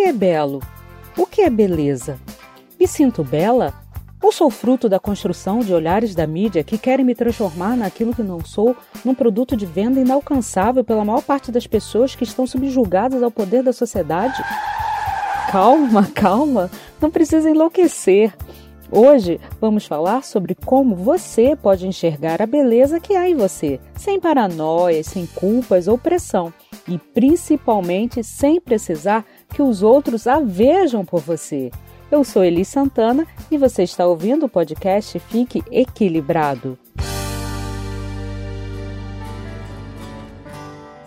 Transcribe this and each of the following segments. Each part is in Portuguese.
que é belo? O que é beleza? Me sinto bela? Ou sou fruto da construção de olhares da mídia que querem me transformar naquilo que não sou, num produto de venda inalcançável pela maior parte das pessoas que estão subjugadas ao poder da sociedade? Calma, calma, não precisa enlouquecer. Hoje vamos falar sobre como você pode enxergar a beleza que há em você, sem paranoias, sem culpas ou pressão, e principalmente sem precisar que os outros a vejam por você. Eu sou Eli Santana e você está ouvindo o podcast Fique Equilibrado.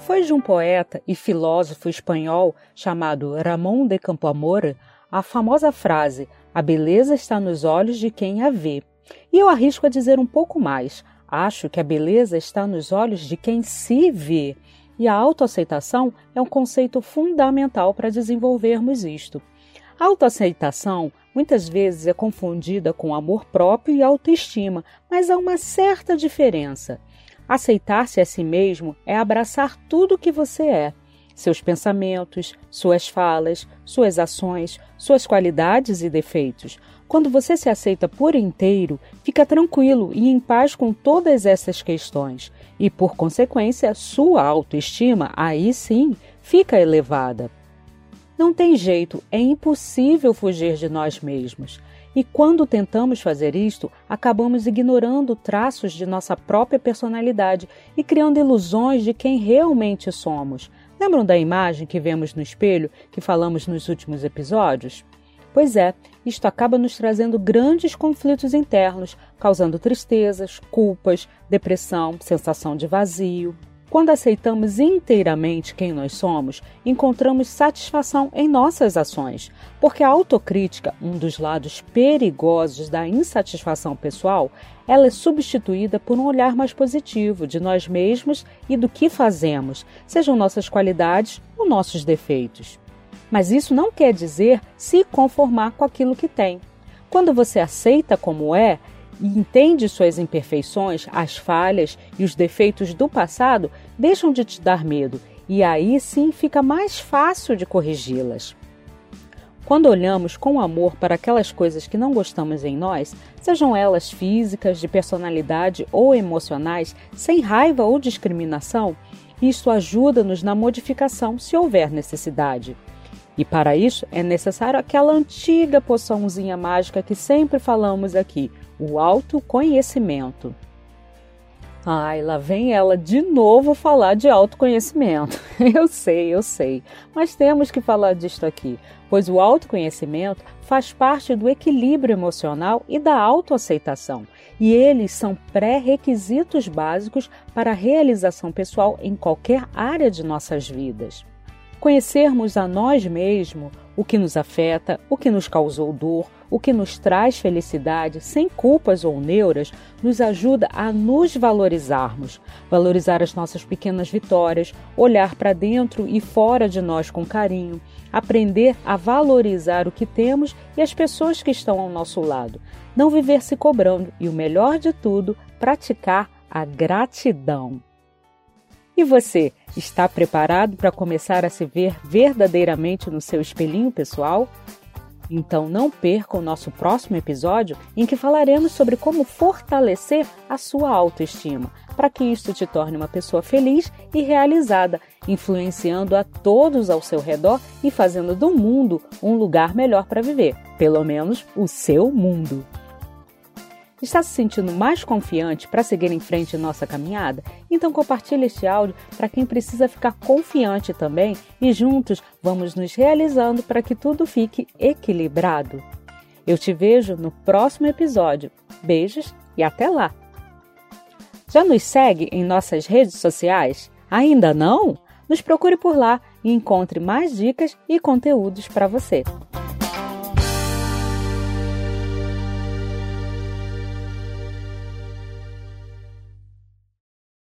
Foi de um poeta e filósofo espanhol chamado Ramón de Campoamor a famosa frase: A beleza está nos olhos de quem a vê. E eu arrisco a dizer um pouco mais: acho que a beleza está nos olhos de quem se vê. E a autoaceitação é um conceito fundamental para desenvolvermos isto. A autoaceitação muitas vezes é confundida com amor próprio e autoestima, mas há uma certa diferença. Aceitar-se a si mesmo é abraçar tudo o que você é. Seus pensamentos, suas falas, suas ações, suas qualidades e defeitos. Quando você se aceita por inteiro, fica tranquilo e em paz com todas essas questões. E, por consequência, sua autoestima, aí sim, fica elevada. Não tem jeito, é impossível fugir de nós mesmos. E quando tentamos fazer isto, acabamos ignorando traços de nossa própria personalidade e criando ilusões de quem realmente somos. Lembram da imagem que vemos no espelho que falamos nos últimos episódios? Pois é, isto acaba nos trazendo grandes conflitos internos, causando tristezas, culpas, depressão, sensação de vazio. Quando aceitamos inteiramente quem nós somos, encontramos satisfação em nossas ações, porque a autocrítica, um dos lados perigosos da insatisfação pessoal, ela é substituída por um olhar mais positivo de nós mesmos e do que fazemos, sejam nossas qualidades ou nossos defeitos. Mas isso não quer dizer se conformar com aquilo que tem. Quando você aceita como é, e entende suas imperfeições, as falhas e os defeitos do passado, deixam de te dar medo e aí sim fica mais fácil de corrigi-las. Quando olhamos com amor para aquelas coisas que não gostamos em nós, sejam elas físicas, de personalidade ou emocionais, sem raiva ou discriminação, isso ajuda-nos na modificação se houver necessidade. E para isso é necessário aquela antiga poçãozinha mágica que sempre falamos aqui, o autoconhecimento. Ai, lá vem ela de novo falar de autoconhecimento. Eu sei, eu sei, mas temos que falar disto aqui, pois o autoconhecimento faz parte do equilíbrio emocional e da autoaceitação, e eles são pré-requisitos básicos para a realização pessoal em qualquer área de nossas vidas. Conhecermos a nós mesmos, o que nos afeta, o que nos causou dor, o que nos traz felicidade, sem culpas ou neuras, nos ajuda a nos valorizarmos, valorizar as nossas pequenas vitórias, olhar para dentro e fora de nós com carinho, aprender a valorizar o que temos e as pessoas que estão ao nosso lado, não viver se cobrando e, o melhor de tudo, praticar a gratidão. E você, está preparado para começar a se ver verdadeiramente no seu espelhinho pessoal? Então não perca o nosso próximo episódio em que falaremos sobre como fortalecer a sua autoestima, para que isto te torne uma pessoa feliz e realizada, influenciando a todos ao seu redor e fazendo do mundo um lugar melhor para viver, pelo menos o seu mundo. Está se sentindo mais confiante para seguir em frente em nossa caminhada? Então compartilhe este áudio para quem precisa ficar confiante também e juntos vamos nos realizando para que tudo fique equilibrado. Eu te vejo no próximo episódio. Beijos e até lá! Já nos segue em nossas redes sociais? Ainda não? Nos procure por lá e encontre mais dicas e conteúdos para você.